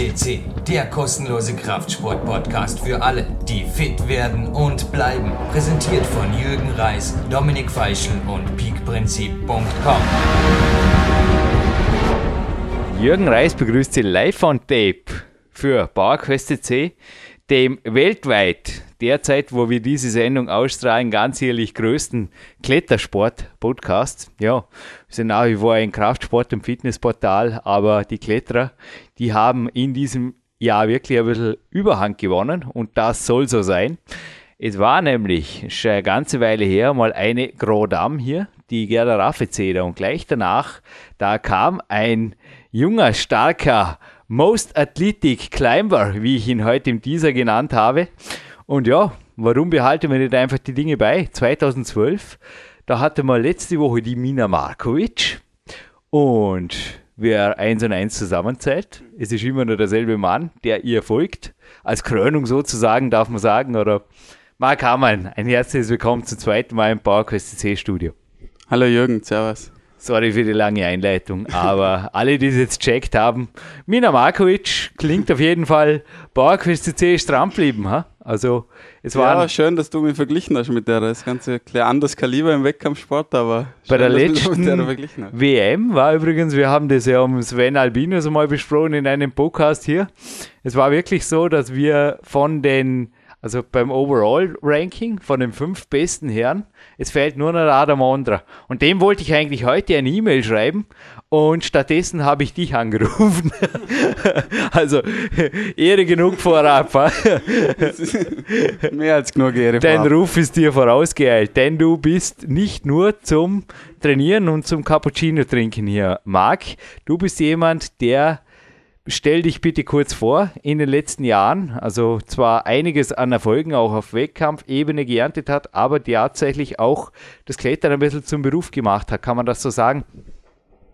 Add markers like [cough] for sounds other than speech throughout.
FCC, der kostenlose Kraftsport-Podcast für alle, die fit werden und bleiben. Präsentiert von Jürgen Reis, Dominik Feischl und peakprinzip.com. Jürgen Reis begrüßt Sie live on Tape für PowerQuest C, dem weltweit derzeit, wo wir diese Sendung ausstrahlen, ganz ehrlich größten Klettersport-Podcast. Ja, wir sind nach wie vor ein Kraftsport- und Fitnessportal, aber die Kletterer, die haben in diesem Jahr wirklich ein bisschen Überhand gewonnen und das soll so sein. Es war nämlich schon eine ganze Weile her mal eine Grodam hier, die Gerda Raffezeder und gleich danach, da kam ein junger, starker Most Athletic Climber, wie ich ihn heute im Teaser genannt habe. Und ja, warum behalten wir nicht einfach die Dinge bei? 2012, da hatte man letzte Woche die Mina Markovic und wer eins und eins zusammenzählt, es ist immer nur derselbe Mann, der ihr folgt. Als Krönung sozusagen, darf man sagen. Oder Marc Hamann, ein herzliches Willkommen zum zweiten Mal im PowerQuest C Studio. Hallo Jürgen, servus. Sorry für die lange Einleitung, aber [laughs] alle, die es jetzt checkt haben, Mina Markovic klingt auf jeden Fall PowerQuest C stramm geblieben. Ha? Also es war ja schön, dass du mich verglichen hast mit der. Das ganze klar anderes Kaliber im Wettkampfsport, aber bei der letzten der WM war übrigens, wir haben das ja um Sven Albinus mal besprochen in einem Podcast hier. Es war wirklich so, dass wir von den also beim Overall-Ranking von den fünf besten Herren, es fehlt nur noch Adam Ondra. Und dem wollte ich eigentlich heute eine E-Mail schreiben und stattdessen habe ich dich angerufen. [laughs] also Ehre genug vorab. [laughs] Mehr als genug Ehre. Dein Ruf ist dir vorausgeeilt, denn du bist nicht nur zum Trainieren und zum Cappuccino trinken hier, Marc. Du bist jemand, der Stell dich bitte kurz vor, in den letzten Jahren, also zwar einiges an Erfolgen auch auf Wettkampfebene geerntet hat, aber tatsächlich auch das Klettern ein bisschen zum Beruf gemacht hat. Kann man das so sagen?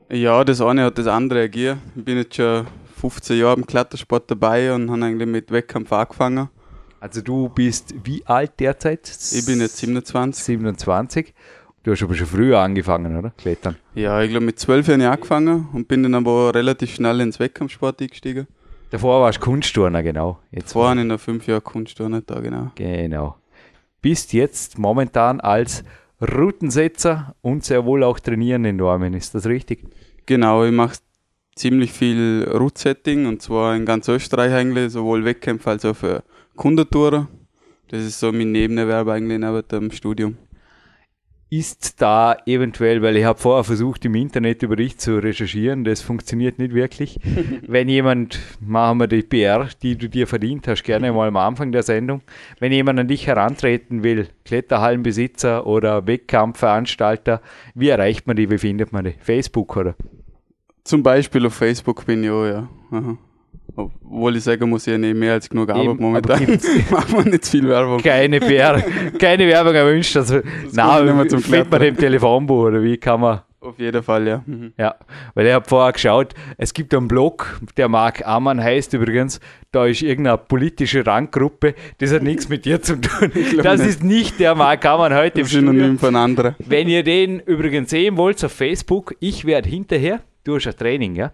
Ja, das eine hat das andere ergeben. Ich bin jetzt schon 15 Jahre im Klettersport dabei und habe eigentlich mit Wettkampf angefangen. Also du bist wie alt derzeit? Ich bin jetzt 27. 27. Du hast aber schon früher angefangen, oder? Klettern. Ja, ich glaube mit zwölf Jahren angefangen und bin dann aber relativ schnell ins Wettkampfsport eingestiegen. Davor warst du Kunstturner, genau. Jetzt Davor habe ich noch fünf Jahre Kunstturner da, genau. Genau. Bist jetzt momentan als Routensetzer und sehr wohl auch trainieren in Normen, ist das richtig? Genau, ich mache ziemlich viel Route-Setting und zwar in ganz Österreich eigentlich, sowohl Wettkämpfe als auch für Kundentourer. Das ist so mein Nebenerwerb eigentlich neben dem Studium ist da eventuell, weil ich habe vorher versucht, im Internet über dich zu recherchieren, das funktioniert nicht wirklich. [laughs] wenn jemand, machen wir die PR, die du dir verdient hast, gerne mal am Anfang der Sendung, wenn jemand an dich herantreten will, Kletterhallenbesitzer oder Wettkampfveranstalter, wie erreicht man die, wie findet man die? Facebook oder? Zum Beispiel auf Facebook bin ich auch, ja. Aha. Obwohl ich sagen muss, ich nicht mehr als genug Arbeit Eben, momentan. [laughs] Machen wir nicht viel Werbung. Keine, PR, keine Werbung erwünscht. Also, nein, zum [laughs] findet man im Telefonbuch oder wie kann man. Auf jeden Fall, ja. Mhm. Ja, weil ich habe vorher geschaut, es gibt einen Blog, der Mark Amann heißt übrigens, da ist irgendeine politische Randgruppe, das hat nichts mit dir zu tun. Das nicht. ist nicht der Mark Amann heute das im Synonym von anderen. Wenn ihr den übrigens sehen wollt auf Facebook, ich werde hinterher, du hast ein Training, ja?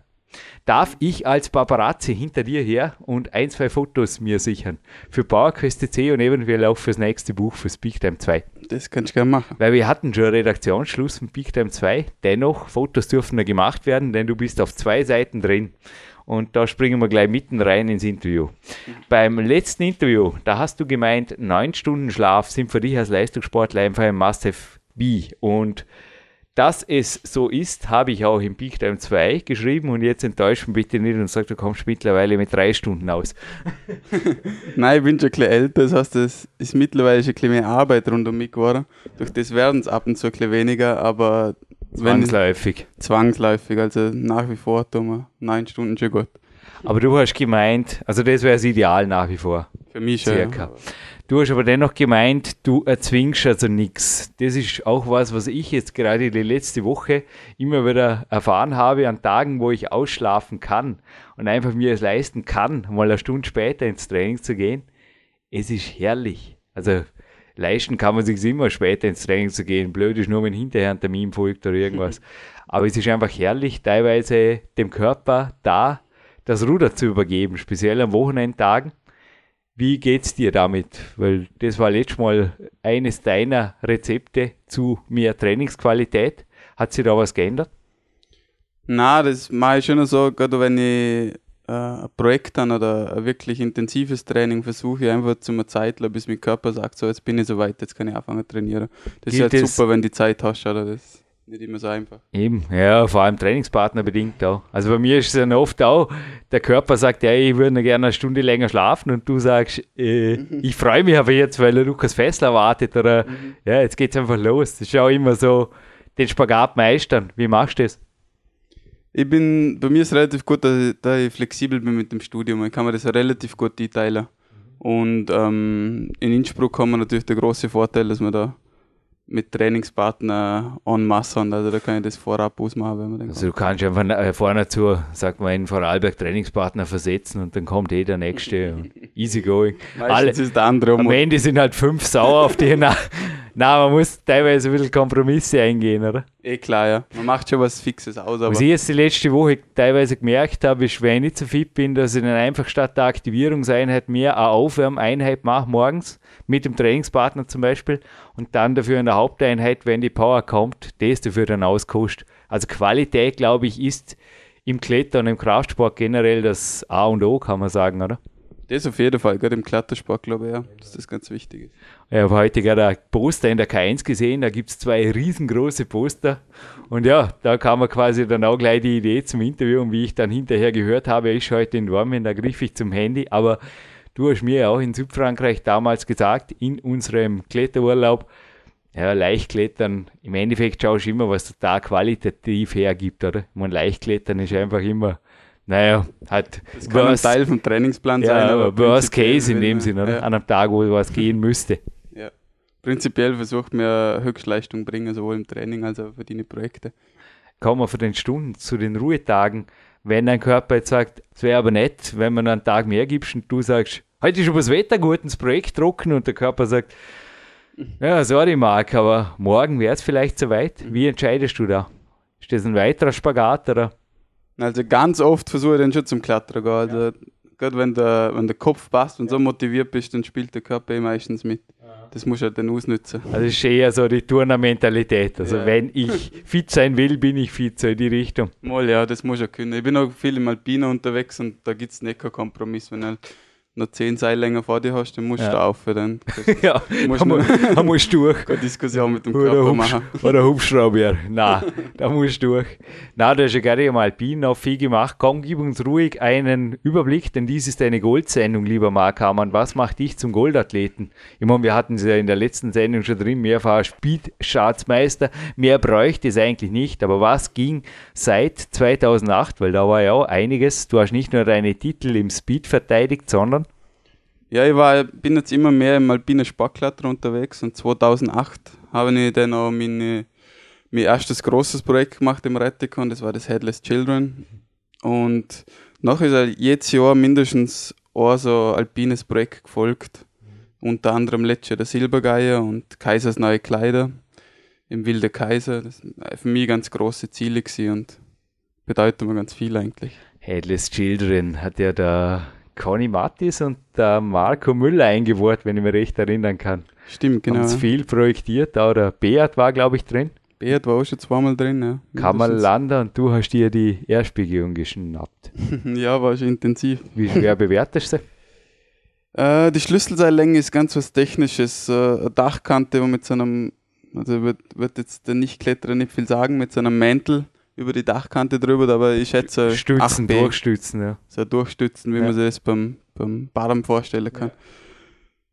Darf ich als Paparazzi hinter dir her und ein, zwei Fotos mir sichern. Für PowerQuest C und eventuell auch fürs nächste Buch, fürs Big Time 2. Das kannst du gerne machen. Weil wir hatten schon Redaktionsschluss mit Big Time 2. Dennoch, Fotos dürfen da gemacht werden, denn du bist auf zwei Seiten drin. Und da springen wir gleich mitten rein ins Interview. Beim letzten Interview, da hast du gemeint, neun Stunden Schlaf sind für dich als Leistungssportler einfach ein Must-Have-Be. Und dass es so ist, habe ich auch im Peak Time 2 geschrieben und jetzt enttäuscht mich bitte nicht und sagt, du kommst mittlerweile mit drei Stunden aus. [laughs] Nein, ich bin schon ein bisschen älter, das heißt, es ist mittlerweile schon ein bisschen mehr Arbeit rund um mich geworden. Durch das werden es ab und zu ein bisschen weniger, aber zwangsläufig. Wenn, zwangsläufig, also nach wie vor tun wir neun Stunden schon gut. Aber du hast gemeint, also das wäre das Ideal nach wie vor. Für mich schon. Circa. Ja. Du hast aber dennoch gemeint, du erzwingst also nichts. Das ist auch was, was ich jetzt gerade die letzte Woche immer wieder erfahren habe an Tagen, wo ich ausschlafen kann und einfach mir es leisten kann, mal eine Stunde später ins Training zu gehen. Es ist herrlich. Also leisten kann man sich immer später ins Training zu gehen. Blöd ist nur, wenn hinterher ein Termin folgt oder irgendwas. [laughs] Aber es ist einfach herrlich, teilweise dem Körper da das Ruder zu übergeben, speziell an Wochenendtagen. Wie geht's dir damit? Weil das war letztes Mal eines deiner Rezepte zu mehr Trainingsqualität. Hat sich da was geändert? Na, das mache ich schon so, gerade wenn ich äh, ein Projekt habe oder ein wirklich intensives Training, versuche ich einfach zu einer Zeit, bis mein Körper sagt, so jetzt bin ich soweit, jetzt kann ich anfangen zu trainieren. Das Gilt ist halt super, wenn die Zeit hast, oder? Das nicht immer so einfach. Eben, ja, vor allem Trainingspartner bedingt auch. Also bei mir ist es dann oft auch, der Körper sagt, ja, ich würde gerne eine Stunde länger schlafen und du sagst, äh, [laughs] ich freue mich aber jetzt, weil Lukas Fessler wartet oder ja, jetzt geht's einfach los. Das ist auch immer so, den Spagat meistern. Wie machst du das? Ich bin, bei mir ist es relativ gut, dass ich, dass ich flexibel bin mit dem Studium. Ich kann mir das relativ gut einteilen. Und ähm, in Innsbruck haben wir natürlich den großen Vorteil, dass wir da mit Trainingspartner en masse haben. Also da kann ich das vorab ausmachen, wenn man den Also du kannst einfach äh, vorne zu, sag mal, einen Vorarlberg Trainingspartner versetzen und dann kommt eh der nächste. und [laughs] Easy going. Meistens Alle, ist der andere am. Ende sind halt fünf sauer auf die. [laughs] Na, na, man muss teilweise ein bisschen Kompromisse eingehen, oder? Eh klar, ja. Man macht schon was Fixes aus, aber Was ich jetzt die letzte Woche teilweise gemerkt habe, ist, wenn ich nicht so fit bin, dass ich dann einfach statt der Aktivierungseinheit mehr eine Aufwärmeinheit mache morgens mit dem Trainingspartner zum Beispiel und dann dafür in der Haupteinheit, wenn die Power kommt, das dafür dann auskostet. Also Qualität, glaube ich, ist im Klettern und im Kraftsport generell das A und O, kann man sagen, oder? Das auf jeden Fall, gerade im Klettersport, glaube ich, ja, dass das ganz wichtig ist. Ich habe heute gerade ein Poster in der K1 gesehen, da gibt es zwei riesengroße Poster. Und ja, da kam mir quasi dann auch gleich die Idee zum Interview. Und wie ich dann hinterher gehört habe, ist heute in Dortmund, da griff ich zum Handy. Aber du hast mir auch in Südfrankreich damals gesagt, in unserem Kletterurlaub, ja, Leichtklettern, im Endeffekt schaust du immer, was total qualitativ hergibt, oder? Ich meine, Leichtklettern ist einfach immer, naja, hat Das kann ein worst, Teil vom Trainingsplan ja, sein, aber worst case in dem Sinne? Ja. An einem Tag, wo was gehen müsste. Ja. Prinzipiell versucht man Höchstleistung bringen, sowohl im Training als auch für deine Projekte. kommen wir von den Stunden zu den Ruhetagen. Wenn dein Körper jetzt sagt, es wäre aber nett, wenn man einen Tag mehr gibst und du sagst, heute ist aber das Wetter gut, ins Projekt trocken und der Körper sagt, ja, sorry Marc, aber morgen wäre es vielleicht soweit. Wie entscheidest du da? Ist das ein weiterer Spagat oder? Also ganz oft versuche ich dann schon zum Klettern zu gehen. Also gerade wenn der, wenn der Kopf passt und so motiviert bist, dann spielt der Körper eh meistens mit. Das muss halt dann ausnutzen. Also ist eher so die Turner-Mentalität. Also Ja. wenn ich fit sein will, bin ich fit, so in die Richtung. Mal, ja, das muss ich können. Ich bin auch viel im Alpina unterwegs und da gibt es nicht keinen Kompromiss. Wenn du halt noch 10 Seil länger vor dir hast, dann musst Ja. [laughs] du auf. Dann ja, Muss da, mu man- da musst du durch. [laughs] keine Diskussion mit dem Oder, Körper Hubsch machen. oder Hubschrauber. Nein, da musst du durch. Nein, du hast ja gerade im Alpin noch viel gemacht. Komm, gib uns ruhig einen Überblick, denn dies ist eine Goldsendung, lieber Marc Hamann. Was macht dich zum Goldathleten? Ich meine, wir hatten es ja in der letzten Sendung schon drin, mehrfacher Speed-Schatzmeister. Mehr bräuchte es eigentlich nicht, aber was ging seit 2008? Weil da war ja auch einiges. Du hast nicht nur deine Titel im Speed verteidigt, sondern Ja, ich war, bin jetzt immer mehr im alpinen Sportkletter unterwegs und 2008 habe ich dann auch meine, mein erstes großes Projekt gemacht im Rettikon, das war das Headless Children. Und nachher ist jedes Jahr mindestens ein so alpines Projekt gefolgt. Unter anderem letztes Jahr der Silbergeier und Kaisers neue Kleider im Wilde Kaiser. Das sind für mich ganz große Ziele und bedeuten mir ganz viel eigentlich. Headless Children hat ja der Conny Mattis und der Marco Müller eingebaut, wenn ich mich recht erinnern kann. Stimmt, genau. Sie viel projektiert, auch der Beat war, glaube ich, drin. Beat war auch schon zweimal drin, ja. Kamal und du hast dir die Erstbegehung geschnappt. [laughs] Ja, war schon intensiv. Wie schwer [laughs] bewertest du sie? Äh, die Schlüsselseillänge ist ganz was Technisches. Äh, eine Dachkante, wo mit so einem, also wird, wird jetzt der Nichtkletterer nicht viel sagen, mit so einem Mäntel über die Dachkante drüber, aber ich schätze Stützen, 8B, durchstützen, ja. so durchstützen, wie Ja. man sich das beim, beim Barm vorstellen kann.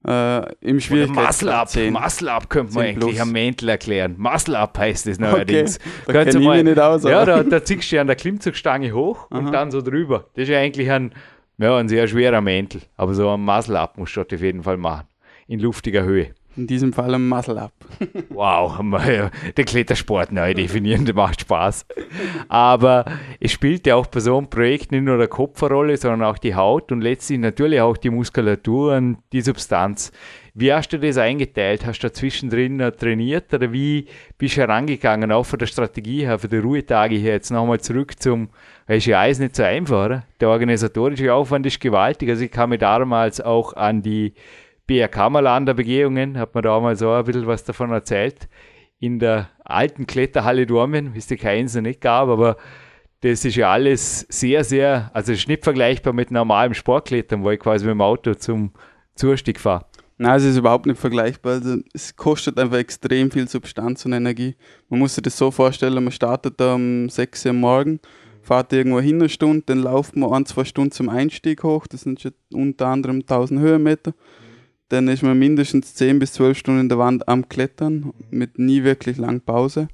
Äh, Im Schwierigkeitsgrad Muscle Up, 10. Muscle Up könnte man 10 eigentlich plus. am Mäntel erklären. Muscle Up heißt es neuerdings. da Kannst kenn mich nicht aus, Ja, da, da ziehst du an der Klimmzugstange hoch und Aha. dann so drüber. Das ist ja eigentlich ein, ja, ein sehr schwerer Mäntel. Aber so ein Muscle Up musst du auf jeden Fall machen. In luftiger Höhe. In diesem Fall ein Muscle-Up. [laughs] Wow, der Klettersport neu definieren, der macht Spaß. Aber es spielt ja auch bei so einem Projekt nicht nur der Kopf eine Rolle, sondern auch die Haut und letztlich natürlich auch die Muskulatur und die Substanz. Wie hast du das eingeteilt? Hast du zwischendrin trainiert oder wie bist du herangegangen, auch von der Strategie her, von den Ruhetage her? Jetzt nochmal zurück zum, weil ist ja alles nicht so einfach, oder? Der organisatorische Aufwand ist gewaltig. Also ich kann mich damals auch an die BRK mal an der Begehungen, hat man da mal so ein bisschen was davon erzählt. In der alten Kletterhalle Dormen, wie es die keins noch nicht gab, aber das ist ja alles sehr, sehr, also ist nicht vergleichbar mit normalem Sportklettern, wo ich quasi mit dem Auto zum Zurstieg fahre. Nein, es ist überhaupt nicht vergleichbar. Also es kostet einfach extrem viel Substanz und Energie. Man muss sich das so vorstellen, man startet um 6 Uhr morgen, fahrt irgendwo hin eine Stunde, dann lauft man ein, zwei Stunden zum Einstieg hoch, das sind schon unter anderem 1000 Höhenmeter dann ist man mindestens 10 bis 12 Stunden in der Wand am Klettern mit nie wirklich lang Pause.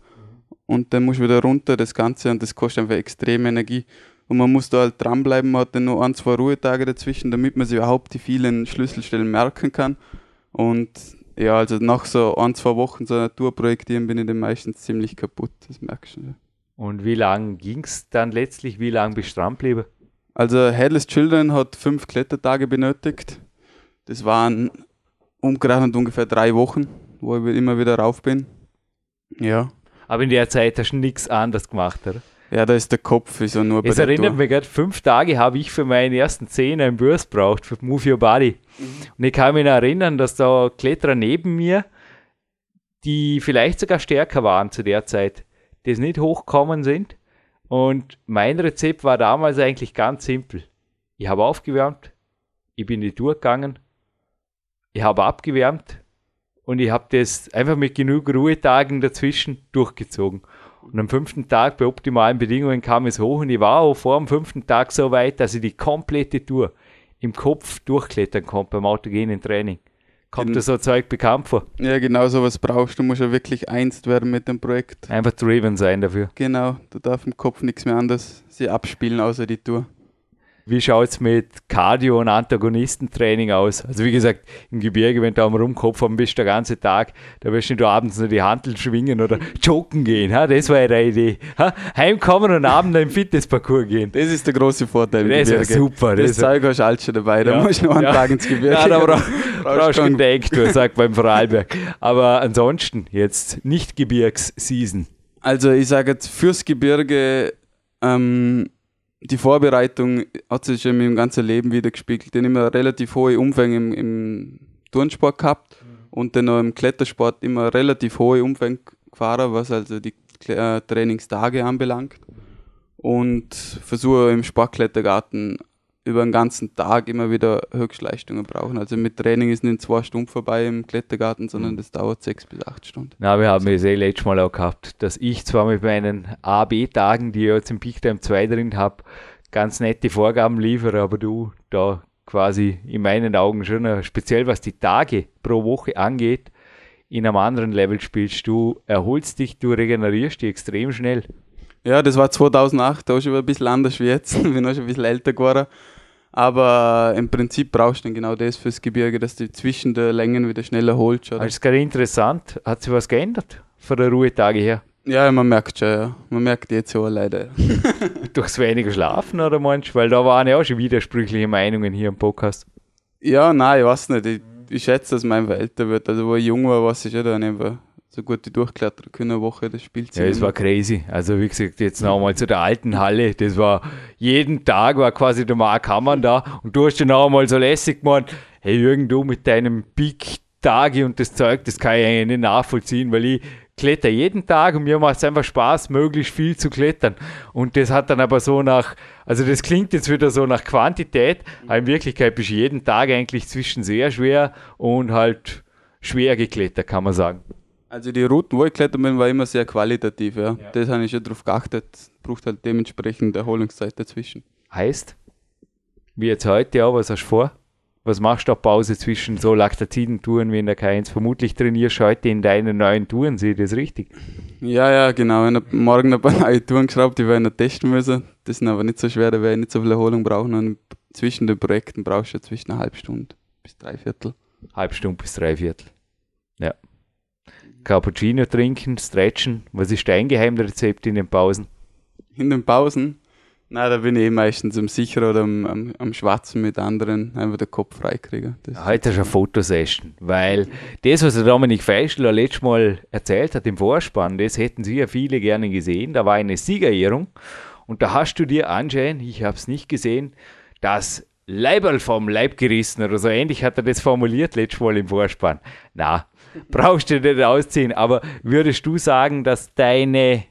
Und dann muss du wieder runter, das Ganze, und das kostet einfach extrem Energie. Und man muss da halt dranbleiben, man hat dann nur ein, zwei Ruhetage dazwischen, damit man sich überhaupt die vielen Schlüsselstellen merken kann. Und ja, also nach so ein, zwei Wochen so einer Tour projektieren bin ich dann meistens ziemlich kaputt, das merkst du. Und wie lang ging es dann letztlich? Wie lange bist du dran geblieben? Also Headless Children hat fünf Klettertage benötigt. Das waren umgerechnet ungefähr drei Wochen, wo ich immer wieder rauf bin. Ja. Aber in der Zeit hast du nichts anderes gemacht, oder? Ja, da ist der Kopf so nur bei Es erinnert mich gerade, fünf Tage habe ich für meine ersten Zehn einen Burst braucht, für Move Your Body. Mhm. Und ich kann mich erinnern, dass da Kletterer neben mir, die vielleicht sogar stärker waren zu der Zeit, die nicht hochgekommen sind. Und mein Rezept war damals eigentlich ganz simpel. Ich habe aufgewärmt, ich bin die Tour gegangen ich habe abgewärmt und ich habe das einfach mit genug Ruhetagen dazwischen durchgezogen. Und am fünften Tag bei optimalen Bedingungen kam es hoch und ich war auch vor dem fünften Tag so weit, dass ich die komplette Tour im Kopf durchklettern konnte beim autogenen Training. Kommt dir so Zeug bekannt vor? Ja, genau so was brauchst du. musst ja wirklich einst werden mit dem Projekt. Einfach driven sein dafür. Genau, da darf im Kopf nichts mehr anderes sie abspielen, außer die Tour. Wie schaut es mit Cardio- und Antagonistentraining aus? Also wie gesagt, im Gebirge, wenn du am Rumkopf haben bist, der ganze Tag, da wirst du abends noch die Handeln schwingen oder joggen gehen. Ha? Das war ihre Idee. Ha? Heimkommen und abends im Fitnessparcours gehen. Das ist der große Vorteil. Das ist super. Das, das Zeug hast du alles schon dabei. Da ja. musst du noch einen ja. Tag ins Gebirge. Ja, da brauch, [laughs] brauchst du keinen Denktour, sagt beim Vorarlberg. Aber ansonsten jetzt nicht Gebirgsseason. Also ich sage jetzt fürs Gebirge ähm, die Vorbereitung hat sich in meinem ganzen Leben wieder gespiegelt. Ich habe immer relativ hohe Umfänge im, im Turnsport gehabt mhm. und dann auch im Klettersport immer relativ hohe Umfänge gefahren, was also die äh, Trainingstage anbelangt. Und versuche im Sportklettergarten über den ganzen Tag immer wieder Höchstleistungen brauchen. Also mit Training ist nicht zwei Stunden vorbei im Klettergarten, sondern mhm. das dauert sechs bis acht Stunden. Na, wir haben es eh letztes Mal auch gehabt, dass ich zwar mit meinen A-B-Tagen, die ich jetzt im Peak Time 2 drin habe, ganz nette Vorgaben liefere, aber du da quasi in meinen Augen schon, speziell was die Tage pro Woche angeht, in einem anderen Level spielst. Du erholst dich, du regenerierst dich extrem schnell. Ja, das war 2008, da ist schon ein bisschen anders wie jetzt. [laughs] bin auch schon ein bisschen älter geworden. Aber im Prinzip brauchst du dann genau das fürs Gebirge, dass du zwischen den Längen wieder schneller holst. Oder? Das ist gerade interessant. Hat sich was geändert von der Ruhetage her? Ja, man merkt schon, ja. Man merkt jetzt so leider. [laughs] Durchs weniger Schlafen oder du? Weil da waren ja auch schon widersprüchliche Meinungen hier im Podcast. Ja, nein, ich weiß nicht. Ich, ich schätze, dass einfach älter wird. Also, wo ich jung war, weiß ich schon dann einfach so gut durchklettern können eine Woche das Spielzimmer. Ja, es war crazy. Also wie gesagt, jetzt nochmal zu der alten Halle. Das war jeden Tag war quasi der Mark Hammann da und du hast dann auch mal so lässig gemacht, hey Jürgen, du mit deinem Big Tage und das Zeug, das kann ich eigentlich nicht nachvollziehen, weil ich kletter jeden Tag und mir macht es einfach Spaß, möglichst viel zu klettern. Und das hat dann aber so nach, also das klingt jetzt wieder so nach Quantität, aber in Wirklichkeit bist du jeden Tag eigentlich zwischen sehr schwer und halt schwer geklettert, kann man sagen. Also die Routen, wo ich klettern bin, war immer sehr qualitativ, ja. ja. Das habe ich schon darauf geachtet. Braucht halt dementsprechend Erholungszeit dazwischen. Heißt, wie jetzt heute auch, was hast du vor? Was machst du auf Pause zwischen so Laktaziden-Touren wie in der K1? Vermutlich trainierst du heute in deinen neuen Touren, sehe ich das richtig? Ja, ja, genau. Ich habe morgen ein paar [laughs] neue Touren geschraubt, die wir noch testen müssen. Das sind aber nicht so schwer, da werde ich nicht so viel Erholung brauchen. Und zwischen den Projekten brauchst du ja zwischen einer halben Stunde bis drei Viertel. Halb Stunde bis drei Viertel. Cappuccino trinken, stretchen. Was ist dein Geheimrezept in den Pausen? In den Pausen, na, da bin ich eh meistens am Sicher oder am, am, am Schwatzen mit anderen, einfach den Kopf freikriegen. Das- Heute ist eine Fotosession, weil das, was der Dominik Feischl letztes Mal erzählt hat im Vorspann, das hätten sicher viele gerne gesehen. Da war eine Siegerehrung und da hast du dir anscheinend, ich habe es nicht gesehen, das Leiberl vom Leib gerissen oder so ähnlich hat er das formuliert letztes Mal im Vorspann. Na, brauchst du nicht ausziehen, aber würdest du sagen, dass deine,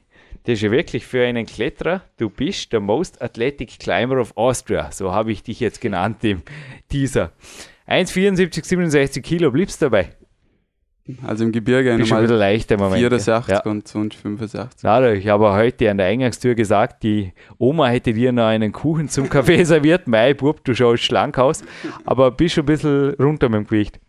das ist ja wirklich für einen Kletterer, du bist der Most Athletic Climber of Austria, so habe ich dich jetzt genannt im Teaser. 1,74, 67 Kilo, bliebst dabei. Also im Gebirge Bist einmal leichter Moment. 64 Ja. und sonst 85. Na, ich habe heute an der Eingangstür gesagt, die Oma hätte dir noch einen Kuchen zum Kaffee [laughs] serviert. Mei, Bub, du schaust schlank aus, aber bist schon ein bisschen runter mit dem Gewicht.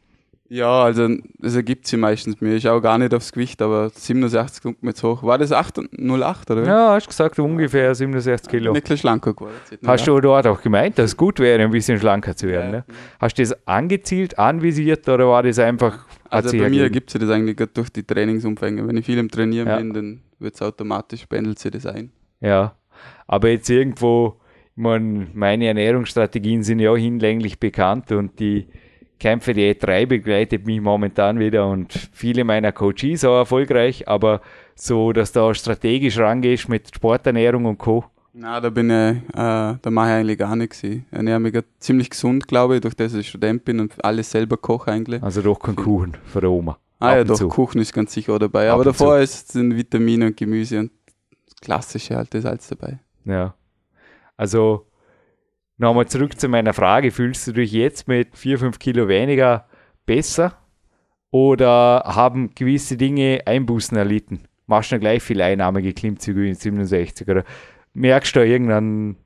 Ja, also das ergibt sich meistens mir. Ich schaue gar nicht aufs Gewicht, aber 67 kommt mir jetzt hoch. War das 8, 08 oder? wie? Ja, hast gesagt, ungefähr 67 Kilo. Ein bisschen schlanker geworden. Hast du dort auch gemeint, dass es gut wäre, ein bisschen schlanker zu werden? Ne? Hast du das angezielt, anvisiert oder war das einfach, Also bei mir ergibt sich das eigentlich durch die Trainingsumfänge. Wenn ich viel im Trainieren Ja. bin, dann wird es automatisch, pendelt sich das ein. Ja, aber jetzt irgendwo, ich mein, meine Ernährungsstrategien sind ja auch hinlänglich bekannt und die Kämpfe die E3 begleitet mich momentan wieder und viele meiner Coaches auch erfolgreich, aber so, dass du auch strategisch rangehst mit Sporternährung und Co. Na, da bin ich, äh, da mache ich eigentlich gar nichts. Ich ernähre mich ziemlich gesund, glaube ich, durch das ich Student bin und alles selber koche eigentlich. Also doch kein Kuchen für die Oma. Ah Ab ja, doch, zu. Kuchen ist ganz sicher dabei. Ab Aber davor ist sind Vitamine und Gemüse und das Klassische halt, das ist alles dabei. Ja. Also nochmal zurück zu meiner Frage. Fühlst du dich jetzt mit 4, 5 Kilo weniger besser oder haben gewisse Dinge Einbußen erlitten? Machst du gleich viel Einnahme geklimmzüge in 67 oder merkst du da irgendeinen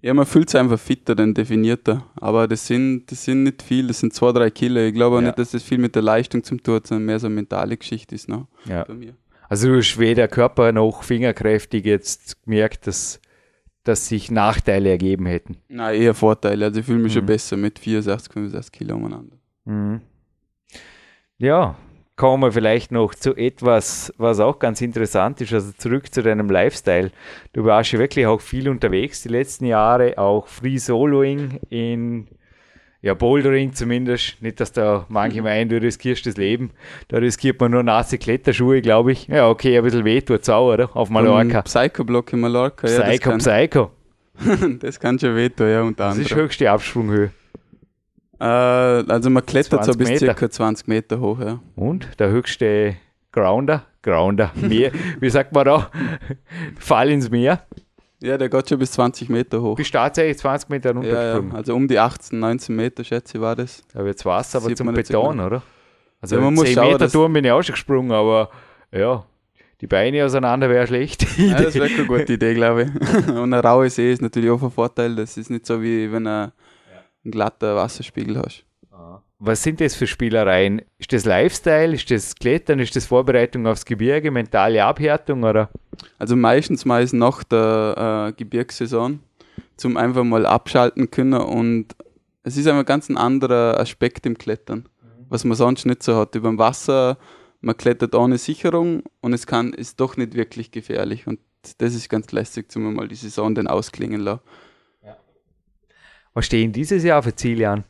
Ja, man fühlt sich einfach fitter, dann definierter. Aber das sind, das sind nicht viel, das sind zwei, drei Kilo. Ich glaube auch Ja. nicht, dass das viel mit der Leistung zum tun hat, sondern mehr so eine mentale Geschichte ist noch ja. bei mir. Also du hast weder Körper noch fingerkräftig jetzt gemerkt, dass, dass sich Nachteile ergeben hätten. Nein, eher Vorteile. Also ich fühle mich schon Mhm. besser mit 64, 65 Kilo umeinander. Mhm. Ja, kommen wir vielleicht noch zu etwas, was auch ganz interessant ist, also zurück zu deinem Lifestyle. Du warst ja wirklich auch viel unterwegs die letzten Jahre, auch Free Soloing in, ja, Bouldering zumindest. Nicht, dass da manche meinen, du riskierst das Leben. Da riskiert man nur nasse Kletterschuhe, glaube ich. Ja, okay, ein bisschen weh tut's auch, oder? Auf Mallorca. Psycho-Block in Mallorca, ja, das, Psycho, Psycho. [laughs] das kann schon wehtun, ja, unter Das ist anderem. höchste Absprunghöhe. Äh, also man klettert so 20 bis Meter. circa 20 Meter hoch, ja. Und der höchste Grounder, Grounder, Meer, wie sagt man da? [laughs] Fall ins Meer. Ja, der geht schon bis 20 Meter hoch. Bist tatsächlich 20 Meter Ja, ja, runtergesprungen. also um die 18, 19 Meter, schätze ich, war das. Aber Sieht zum man nicht so Beton, oder? Also Ja, man muss 10 schauen, Meter Turm bin ich auch schon gesprungen, aber ja, die Beine auseinander wäre schlecht. [laughs] Ja, das wäre keine gute Idee, glaube ich. [laughs] Und ein rauer See ist natürlich auch ein Vorteil. Das ist nicht so wie wenn du einen glatten Wasserspiegel hast. Was sind das für Spielereien? Ist das Lifestyle? Ist das Klettern? Ist das Vorbereitung aufs Gebirge? Mentale Abhärtung? Oder? Also meistens mal ist nach der äh, Gebirgssaison, zum einfach mal abschalten können und es ist einfach ganz ein anderer Aspekt im Klettern, was man sonst nicht so hat. Über dem Wasser, man klettert ohne Sicherung und es kann, ist doch nicht wirklich gefährlich und das ist ganz lästig, zum mal die Saison dann ausklingen lassen. Was stehen dieses Jahr für Ziele an?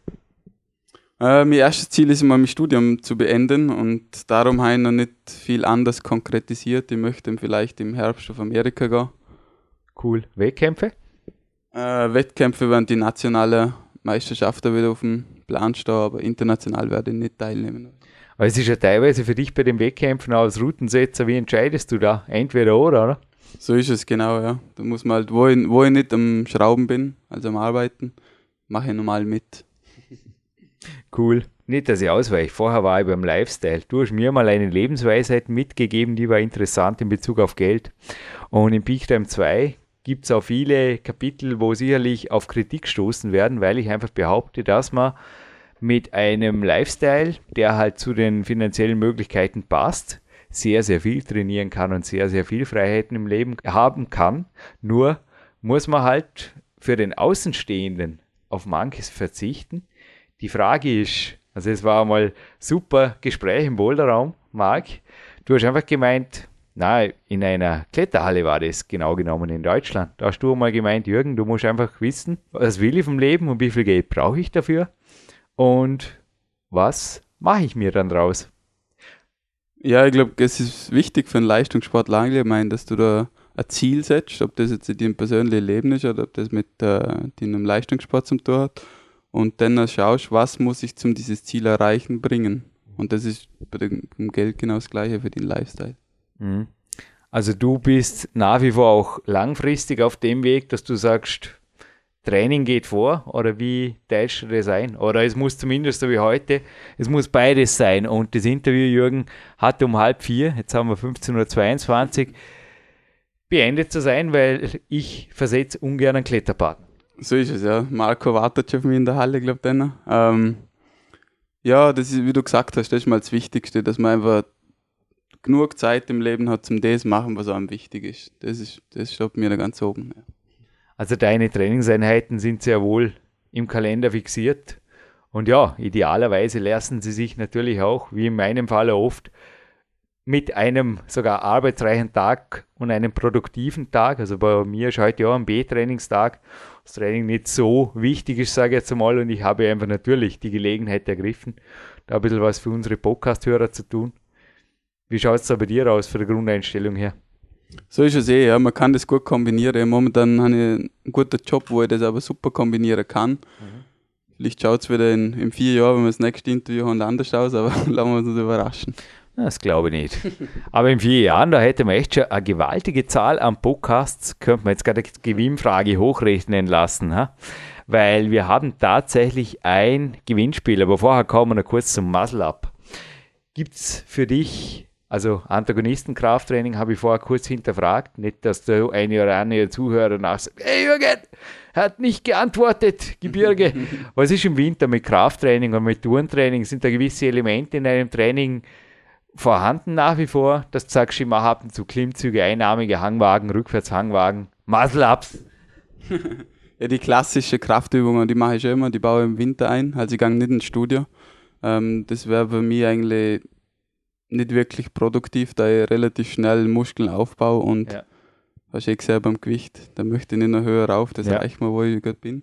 Äh, mein erstes Ziel ist mal mein Studium zu beenden und darum habe ich noch nicht viel anders konkretisiert. Ich möchte vielleicht im Herbst auf Amerika gehen. Cool. Wettkämpfe? Äh, Wettkämpfe werden die nationale Meisterschaften wieder auf dem Plan stehen, aber international werde ich nicht teilnehmen. Aber es ist ja teilweise für dich bei den Wettkämpfen als Routensetzer, wie entscheidest du da? Entweder oder, oder? So ist es genau, ja. Da muss man halt, wo ich, wo ich nicht am Schrauben bin, also am Arbeiten, mache ich normal mit. Cool. Nicht, dass ich ausweiche. Vorher war ich beim Lifestyle. Du hast mir mal eine Lebensweisheit mitgegeben, die war interessant in Bezug auf Geld. Und in Peak Time 2 gibt es auch viele Kapitel, wo sicherlich auf Kritik stoßen werden, weil ich einfach behaupte, dass man mit einem Lifestyle, der halt zu den finanziellen Möglichkeiten passt, sehr, sehr viel trainieren kann und sehr, sehr viel Freiheiten im Leben haben kann. Nur muss man halt für den Außenstehenden auf manches verzichten. Die Frage ist, Also es war mal super Gespräch im Boulderraum, Marc. Du hast einfach gemeint, na, in einer Kletterhalle war das genau genommen in Deutschland. Da hast du mal gemeint, Jürgen, du musst einfach wissen, was will ich vom Leben und wie viel Geld brauche ich dafür und was mache ich mir dann draus? Ja, ich glaube, es ist wichtig für einen Leistungssportler allgemein, dass du da ein Ziel setzt, ob das jetzt in deinem persönlichen Leben ist oder ob das mit äh, deinem Leistungssport zum tun hat. Und dann schaust, was muss ich zum dieses Ziel erreichen bringen. Und das ist bei dem Geld genau das gleiche für den Lifestyle. Mhm. Also du bist nach wie vor auch langfristig auf dem Weg, dass du sagst, Training geht vor oder wie teilst du das ein? Oder es muss zumindest so wie heute, es muss beides sein. Und das Interview, Jürgen, hat um halb vier, jetzt haben wir 15.22 Uhr, beendet zu sein, weil ich versetze ungern einen Kletterpark. So ist es, ja. Marco wartet schon auf mich in der Halle, glaube ich. Ähm, ja, das ist, wie du gesagt hast, das ist mal das Wichtigste, dass man einfach genug Zeit im Leben hat, zum das machen, was einem wichtig ist. Das ist, das steht mir da ganz oben. Ja. Also deine Trainingseinheiten sind sehr wohl im Kalender fixiert. Und ja, idealerweise lassen sie sich natürlich auch, wie in meinem Fall oft, mit einem sogar arbeitsreichen Tag und einem produktiven Tag. Also bei mir ist heute ja ein B-Trainingstag. Das Training nicht so wichtig ist, sage ich jetzt einmal. Und ich habe einfach natürlich die Gelegenheit ergriffen, da ein bisschen was für unsere Podcast-Hörer zu tun. Wie schaut es da bei dir aus, von der Grundeinstellung her? So ist es eh, ja. Man kann das gut kombinieren. Momentan habe ich einen guten Job, wo ich das aber super kombinieren kann. Mhm. Vielleicht schaut es wieder in, in vier Jahren, wenn wir das nächste Interview haben, anders aus, aber [laughs] lassen wir uns überraschen. Das glaube ich nicht. Aber in vier Jahren, da hätte man echt schon eine gewaltige Zahl an Podcasts, könnte man jetzt gerade die Gewinnfrage hochrechnen lassen. Ha? Weil wir haben tatsächlich ein Gewinnspiel, aber vorher kommen wir noch kurz zum Muzzle-Up. Gibt es für dich also Antagonistenkrafttraining habe ich vorher kurz hinterfragt. Nicht, dass der eine oder andere Zuhörer nach sagt, hey Jürgen, hat nicht geantwortet, Gebirge. [laughs] Was ist im Winter mit Krafttraining und mit Tourentraining? Sind da gewisse Elemente in einem Training vorhanden nach wie vor, mache ab und zu Klimmzüge, einarmige Hangwagen, Rückwärtshangwagen, Muscle-Ups? [laughs] ja, die klassischen Kraftübungen, die mache ich schon immer, die baue ich im Winter ein, also ich gehe nicht ins Studio. Ähm, das wäre für mich eigentlich nicht wirklich produktiv, da ich relativ schnell Muskeln aufbaue und ja. hast du eh gesehen beim Gewicht, da möchte ich nicht noch höher rauf, das ja. reicht mir, wo ich gerade bin.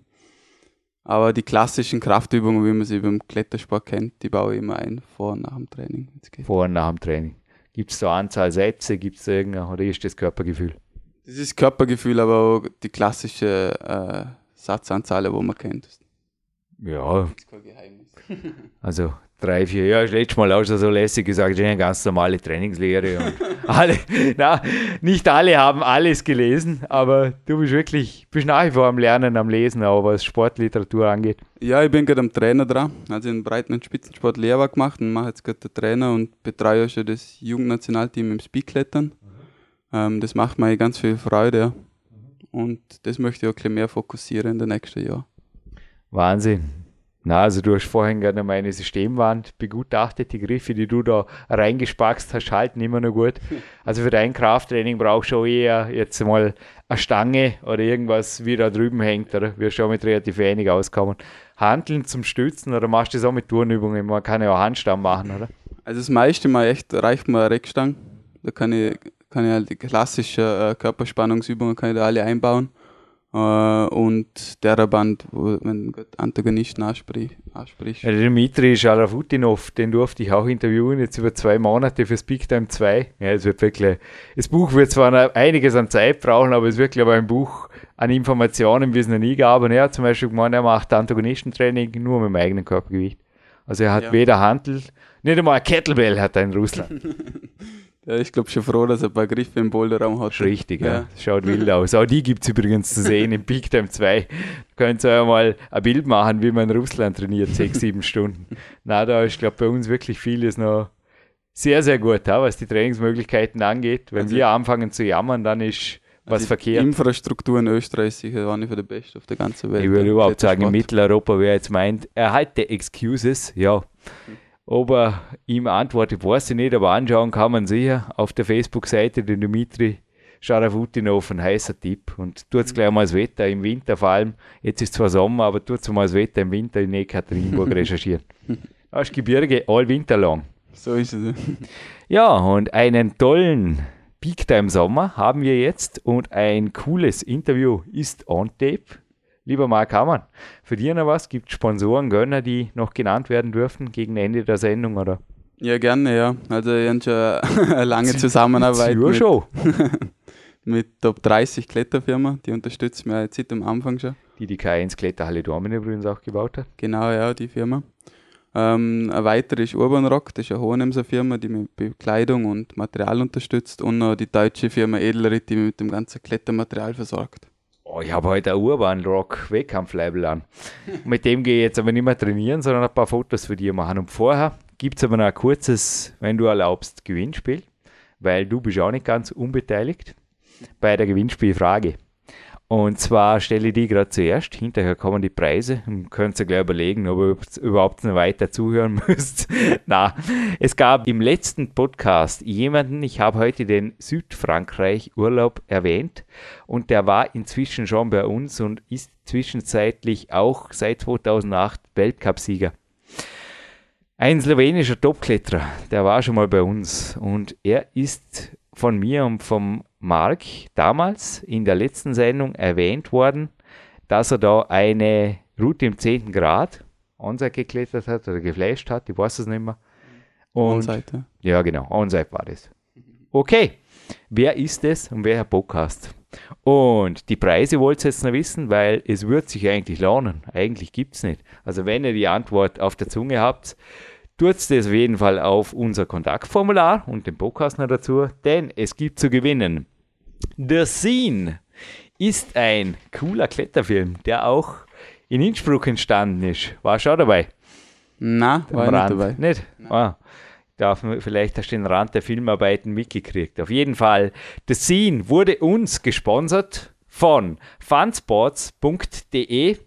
Aber die klassischen Kraftübungen, wie man sie beim Klettersport kennt, die baue ich immer ein, vor und nach dem Training. Vor und nach dem Training. Gibt es da Anzahl Sätze, gibt es irgendein, oder ist das Körpergefühl? Das ist Körpergefühl, aber auch die klassische äh, Satzanzahl, wo man kennt. Ja. Das ist kein Geheimnis. also drei, vier Jahre, das letzte Mal auch schon so lässig gesagt, ich eine ganz normale Trainingslehre. Und [laughs] alle, na, nicht alle haben alles gelesen, aber du bist wirklich, bist nach wie vor am Lernen, am Lesen, auch was Sportliteratur angeht. Ja, ich bin gerade am Trainer dran. Also in Breiten- und Spitzensport Lehrer gemacht und mache jetzt gerade den Trainer und betreue schon das Jugendnationalteam im Speedklettern. Mhm. Ähm, das macht mir ganz viel Freude. Ja. Und das möchte ich auch ein bisschen mehr fokussieren in den nächsten Jahren. Wahnsinn. Na, also du hast vorhin gerade meine Systemwand begutachtet, die Griffe, die du da reingespackst hast, halten immer noch gut. [laughs] Also für dein Krafttraining brauchst du schon eher jetzt mal eine Stange oder irgendwas, wie da drüben hängt, oder? Wirst schon mit relativ wenig auskommen. Handeln zum Stützen oder machst du das auch mit Turnübungen? Man kann ja auch Handstand machen, oder? Also das meiste mal echt reicht mir eine Reckstange. Da kann ich, kann ich halt die klassischen äh, Körperspannungsübungen kann ich da alle einbauen. Äh, und der Band, wo man Antagonisten anspricht. anspricht. Ja, der Dimitri Schalafutinov, den durfte ich auch interviewen, jetzt über zwei Monate fürs Big Time 2. Ja, es wird wirklich, das Buch wird zwar einiges an Zeit brauchen, aber es wird, glaube ich, ein Buch an Informationen, wie es noch nie gab. Und er hat zum Beispiel gemeint, er macht Antagonistentraining nur mit dem eigenen Körpergewicht. Also er hat ja. weder Handel, nicht einmal ein Kettlebell hat er in Russland. [laughs] Ja, ich glaube schon froh, dass er ein paar Griffe im Boulderraum hat. Richtig, ja. ja. Schaut wild aus. Auch die gibt es übrigens zu sehen im Peak Time 2. Könnt ihr mal ein Bild machen, wie man in Russland trainiert, sechs, sieben Stunden. Na, da ist, glaube bei uns wirklich vieles noch sehr, sehr gut, ja, was die Trainingsmöglichkeiten angeht. Wenn also, wir anfangen zu jammern, dann ist was also verkehrt. Die Infrastruktur in Österreich ist sicher eine von der besten auf der ganzen Welt. Ich würde überhaupt sagen, in Mitteleuropa, wer jetzt meint, er hat die Excuses, ja. Mhm ob er ihm antwortet, weiß ich nicht, aber anschauen kann man sicher auf der Facebook-Seite den Dimitri Scharafutinov, ein heißer Tipp. Und tut es gleich mal das Wetter im Winter vor allem. Jetzt ist zwar Sommer, aber tut es mal das Wetter im Winter in Ekaterinburg [laughs] recherchieren. Das Gebirge all winter lang. So ist es. [laughs] Ja, und einen tollen Peak Time Sommer haben wir jetzt und ein cooles Interview ist on tape. Lieber Marc Hammann, für dich noch was? Gibt es Sponsoren, Gönner, die noch genannt werden dürfen gegen Ende der Sendung? Oder? Ja, gerne, ja. Also, wir haben schon eine [laughs] lange Zusammenarbeit mit, schon. [laughs] mit Top 30 Kletterfirma. Die unterstützt mich jetzt seit am Anfang schon. Die die K1 Kletterhalle Dormen übrigens auch gebaut hat. Genau, ja, die Firma. Ähm, eine weitere ist Urban Rock, das ist eine Hohenemser Firma, die mit Bekleidung und Material unterstützt. Und noch die deutsche Firma Edelritt, die mich mit dem ganzen Klettermaterial versorgt. Oh, ich habe heute ein Urban Rock Wettkampfleibel an. mit dem gehe ich jetzt aber nicht mehr trainieren, sondern ein paar Fotos für dich machen. Und vorher gibt es aber noch ein kurzes, wenn du erlaubst, Gewinnspiel, weil du bist auch nicht ganz unbeteiligt bei der Gewinnspielfrage. Und zwar stelle ich die gerade zuerst, hinterher kommen die Preise und könnt ihr gleich überlegen, ob ihr überhaupt noch weiter zuhören [laughs] müsst. Na, es gab im letzten Podcast jemanden, ich habe heute den Südfrankreich-Urlaub erwähnt und der war inzwischen schon bei uns und ist zwischenzeitlich auch seit 2008 Weltcupsieger. Ein slowenischer Topkletterer, der war schon mal bei uns und er ist von mir und vom Mark damals in der letzten Sendung erwähnt worden, dass er da eine Route im 10. Grad Onside geklettert hat oder geflasht hat, ich weiß es nicht mehr. Und, Onside, ja. genau, Onside war das. Okay, wer ist es und wer Podcast? Und die Preise wollt ihr jetzt noch wissen, weil es wird sich eigentlich lohnen. Eigentlich gibt es nicht. Also wenn ihr die Antwort auf der Zunge habt, tut das auf jeden Fall auf unser Kontaktformular und den Podcast noch dazu, denn es gibt zu gewinnen. The Scene ist ein cooler Kletterfilm, der auch in Innsbruck entstanden ist. War schon dabei? Nein, war ich nicht dabei. Nicht? Ah, darf, man- vielleicht hast du den Rand der Filmarbeiten mitgekriegt. Auf jeden Fall, The Scene wurde uns gesponsert von funsports.de.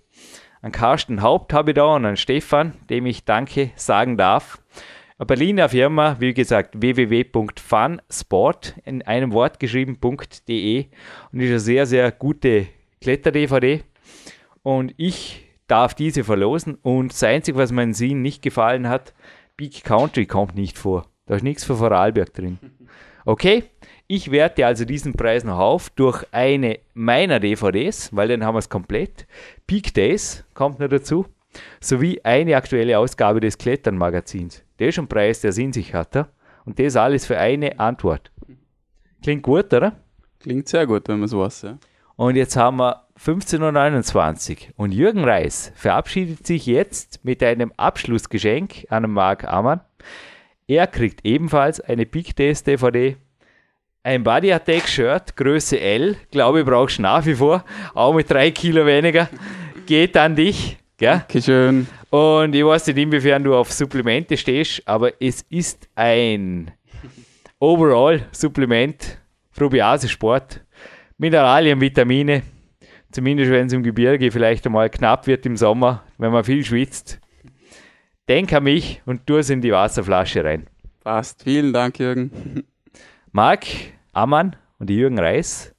An Carsten Haupt habe ich da und an Stefan, dem ich Danke sagen darf. Eine Berliner Firma, wie gesagt, www.funsport in einem Wort geschrieben.de und ist eine sehr, sehr gute Kletter-DVD. Und ich darf diese verlosen. Und das Einzige, was meinen Sinn nicht gefallen hat, Big Country kommt nicht vor. Da ist nichts für Vorarlberg drin. Okay, ich werte also diesen Preis noch auf durch eine meiner DVDs, weil dann haben wir es komplett. Peak Days kommt noch dazu, sowie eine aktuelle Ausgabe des Klettern-Magazins. Der ist ein Preis, der es in sich hat. Und das alles für eine Antwort. Klingt gut, oder? Klingt sehr gut, wenn man so weiß. Ja. Und jetzt haben wir 15.29 Uhr und Jürgen Reis verabschiedet sich jetzt mit einem Abschlussgeschenk an Marc Ammann. Er kriegt ebenfalls eine Big Days DVD, ein Body Attack Shirt, Größe L, glaube ich, brauchst du nach wie vor, auch mit drei Kilo weniger, geht an dich. Gell? Okay, schön. Und ich weiß nicht, inwiefern du auf Supplemente stehst, aber es ist ein Overall-Supplement, Probiase Sport, Mineralien, Vitamine, zumindest wenn es im Gebirge vielleicht einmal knapp wird im Sommer, wenn man viel schwitzt. Denk an mich und tu es in die Wasserflasche rein. Passt. Vielen Dank, Jürgen. Marc Ammann und Jürgen Reis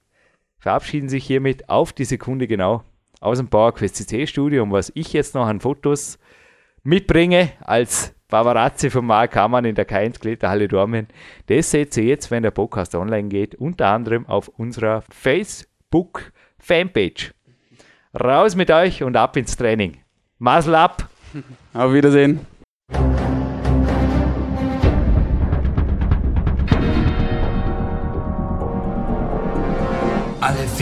verabschieden sich hiermit auf die Sekunde genau aus dem PowerQuest CC Studio. Und was ich jetzt noch an Fotos mitbringe als Bavarazzi von Marc Ammann in der K1 Kletterhalle Dormen, das seht ihr jetzt, wenn der Podcast online geht, unter anderem auf unserer Facebook Fanpage. Raus mit euch und ab ins Training. Muscle ab! [laughs] Auf Wiedersehen.